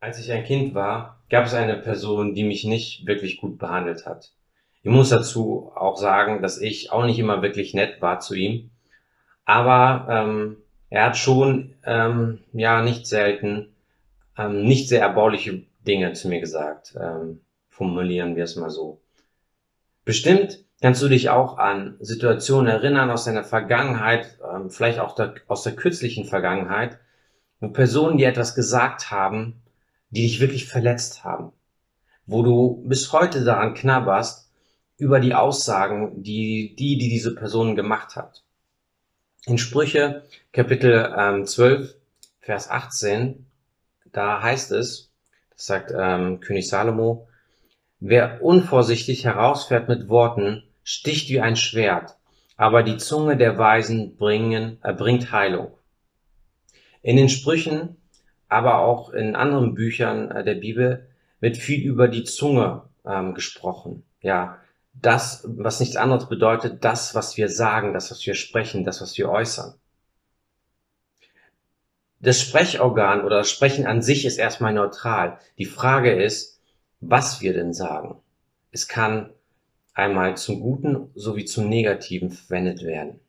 Als ich ein Kind war, gab es eine Person, die mich nicht wirklich gut behandelt hat. Ich muss dazu auch sagen, dass ich auch nicht immer wirklich nett war zu ihm, aber ähm, er hat schon ähm, ja nicht selten ähm, nicht sehr erbauliche Dinge zu mir gesagt. Ähm, formulieren wir es mal so. Bestimmt kannst du dich auch an Situationen erinnern aus deiner Vergangenheit, ähm, vielleicht auch der, aus der kürzlichen Vergangenheit, wo Personen dir etwas gesagt haben, die dich wirklich verletzt haben, wo du bis heute daran knabberst über die Aussagen, die die, die diese Person gemacht hat. In Sprüche Kapitel ähm, 12, Vers 18, da heißt es, das sagt ähm, König Salomo, wer unvorsichtig herausfährt mit Worten, sticht wie ein Schwert, aber die Zunge der Weisen bringen, äh, bringt Heilung. In den Sprüchen aber auch in anderen Büchern äh, der Bibel wird viel über die Zunge ähm, gesprochen. Ja, das, was nichts anderes bedeutet, das, was wir sagen, das, was wir sprechen, das, was wir äußern. Das Sprechorgan oder das Sprechen an sich ist erstmal neutral. Die Frage ist, was wir denn sagen. Es kann einmal zum Guten sowie zum Negativen verwendet werden.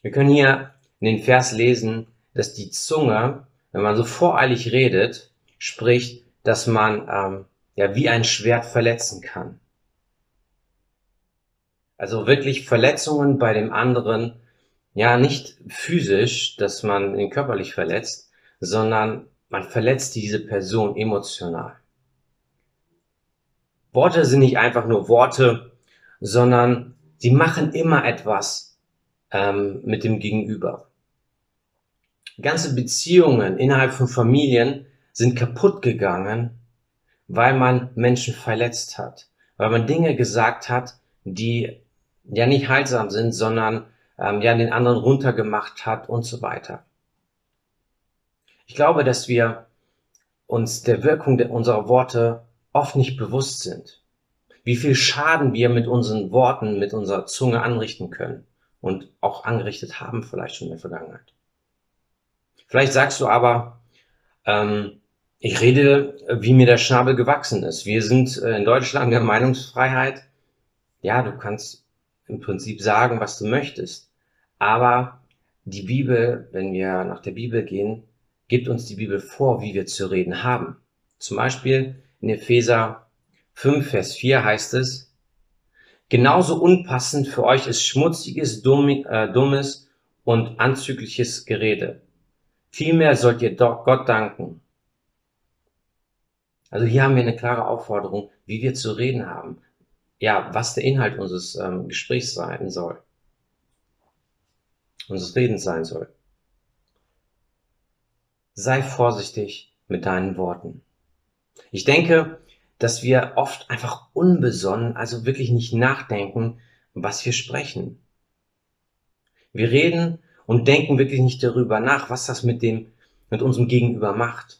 Wir können hier in den Vers lesen, dass die Zunge, wenn man so voreilig redet, spricht, dass man ähm, ja wie ein Schwert verletzen kann. Also wirklich Verletzungen bei dem anderen, ja nicht physisch, dass man ihn körperlich verletzt, sondern man verletzt diese Person emotional. Worte sind nicht einfach nur Worte, sondern sie machen immer etwas ähm, mit dem Gegenüber. Ganze Beziehungen innerhalb von Familien sind kaputt gegangen, weil man Menschen verletzt hat, weil man Dinge gesagt hat, die ja nicht heilsam sind, sondern ähm, ja den anderen runtergemacht hat und so weiter. Ich glaube, dass wir uns der Wirkung der, unserer Worte oft nicht bewusst sind. Wie viel Schaden wir mit unseren Worten, mit unserer Zunge anrichten können und auch angerichtet haben vielleicht schon in der Vergangenheit. Vielleicht sagst du aber, ähm, ich rede, wie mir der Schnabel gewachsen ist. Wir sind äh, in Deutschland der Meinungsfreiheit. Ja, du kannst im Prinzip sagen, was du möchtest. Aber die Bibel, wenn wir nach der Bibel gehen, gibt uns die Bibel vor, wie wir zu reden haben. Zum Beispiel in Epheser 5, Vers 4 heißt es, genauso unpassend für euch ist schmutziges, äh, dummes und anzügliches Gerede. Vielmehr sollt ihr Gott danken. Also hier haben wir eine klare Aufforderung, wie wir zu reden haben. Ja, was der Inhalt unseres ähm, Gesprächs sein soll. Unseres Redens sein soll. Sei vorsichtig mit deinen Worten. Ich denke, dass wir oft einfach unbesonnen, also wirklich nicht nachdenken, was wir sprechen. Wir reden und denken wirklich nicht darüber nach, was das mit dem, mit unserem Gegenüber macht.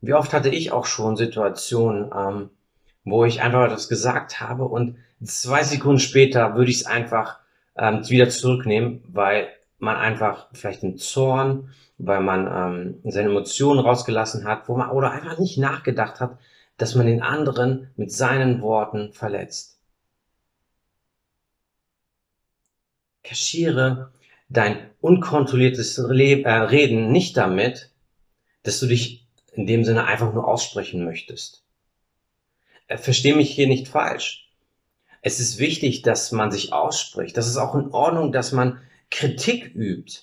Wie oft hatte ich auch schon Situationen, ähm, wo ich einfach etwas gesagt habe und zwei Sekunden später würde ich es einfach ähm, wieder zurücknehmen, weil man einfach vielleicht einen Zorn, weil man ähm, seine Emotionen rausgelassen hat, wo man oder einfach nicht nachgedacht hat, dass man den anderen mit seinen Worten verletzt. Kaschiere dein unkontrolliertes äh, Reden nicht damit, dass du dich in dem Sinne einfach nur aussprechen möchtest. Äh, versteh mich hier nicht falsch. Es ist wichtig, dass man sich ausspricht. Das ist auch in Ordnung, dass man Kritik übt.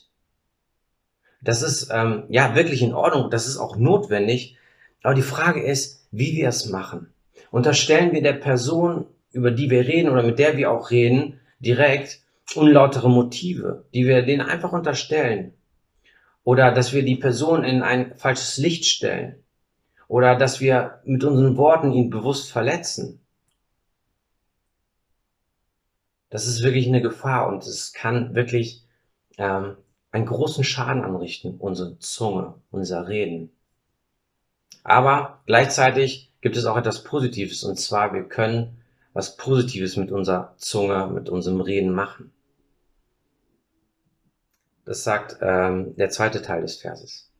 Das ist ähm, ja wirklich in Ordnung. Das ist auch notwendig. Aber die Frage ist, wie wir es machen. Unterstellen wir der Person, über die wir reden oder mit der wir auch reden, direkt, unlautere Motive, die wir denen einfach unterstellen. Oder dass wir die Person in ein falsches Licht stellen. Oder dass wir mit unseren Worten ihn bewusst verletzen. Das ist wirklich eine Gefahr und es kann wirklich ähm, einen großen Schaden anrichten, unsere Zunge, unser Reden. Aber gleichzeitig gibt es auch etwas Positives und zwar wir können was Positives mit unserer Zunge, mit unserem Reden machen. Das sagt ähm, der zweite Teil des Verses.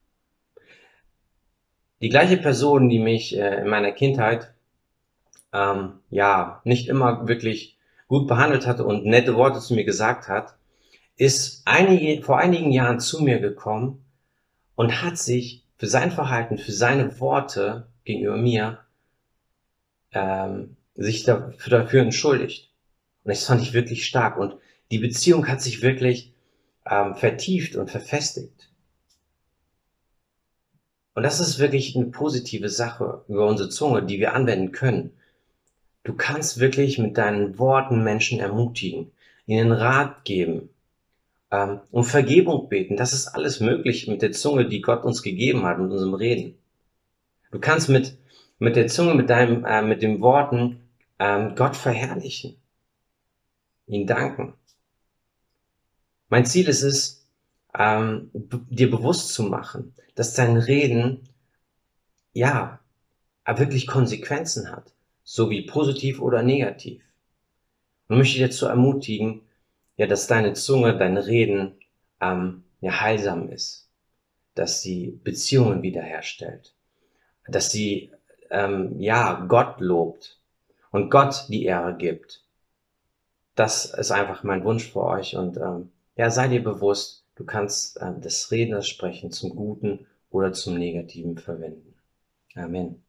Die gleiche Person, die mich äh, in meiner Kindheit ähm, ja nicht immer wirklich gut behandelt hat und nette Worte zu mir gesagt hat, ist einige, vor einigen Jahren zu mir gekommen und hat sich für sein Verhalten, für seine Worte gegenüber mir ähm, sich dafür, dafür entschuldigt. Und das fand ich wirklich stark. Und die Beziehung hat sich wirklich ähm, vertieft und verfestigt. Und das ist wirklich eine positive Sache über unsere Zunge, die wir anwenden können. Du kannst wirklich mit deinen Worten Menschen ermutigen, ihnen Rat geben, ähm, um Vergebung beten. Das ist alles möglich mit der Zunge, die Gott uns gegeben hat, mit unserem Reden. Du kannst mit, mit der Zunge, mit deinem, äh, mit den Worten ähm, Gott verherrlichen, ihn danken. Mein Ziel ist es, ähm, dir bewusst zu machen, dass dein Reden ja wirklich Konsequenzen hat, so wie positiv oder negativ. Und möchte dich dazu ermutigen, ja, dass deine Zunge, dein Reden ähm, ja, heilsam ist, dass sie Beziehungen wiederherstellt, dass sie ähm, ja Gott lobt und Gott die Ehre gibt. Das ist einfach mein Wunsch für euch und ähm, ja, sei dir bewusst, du kannst ähm, das Reden, das Sprechen zum Guten oder zum Negativen verwenden. Amen.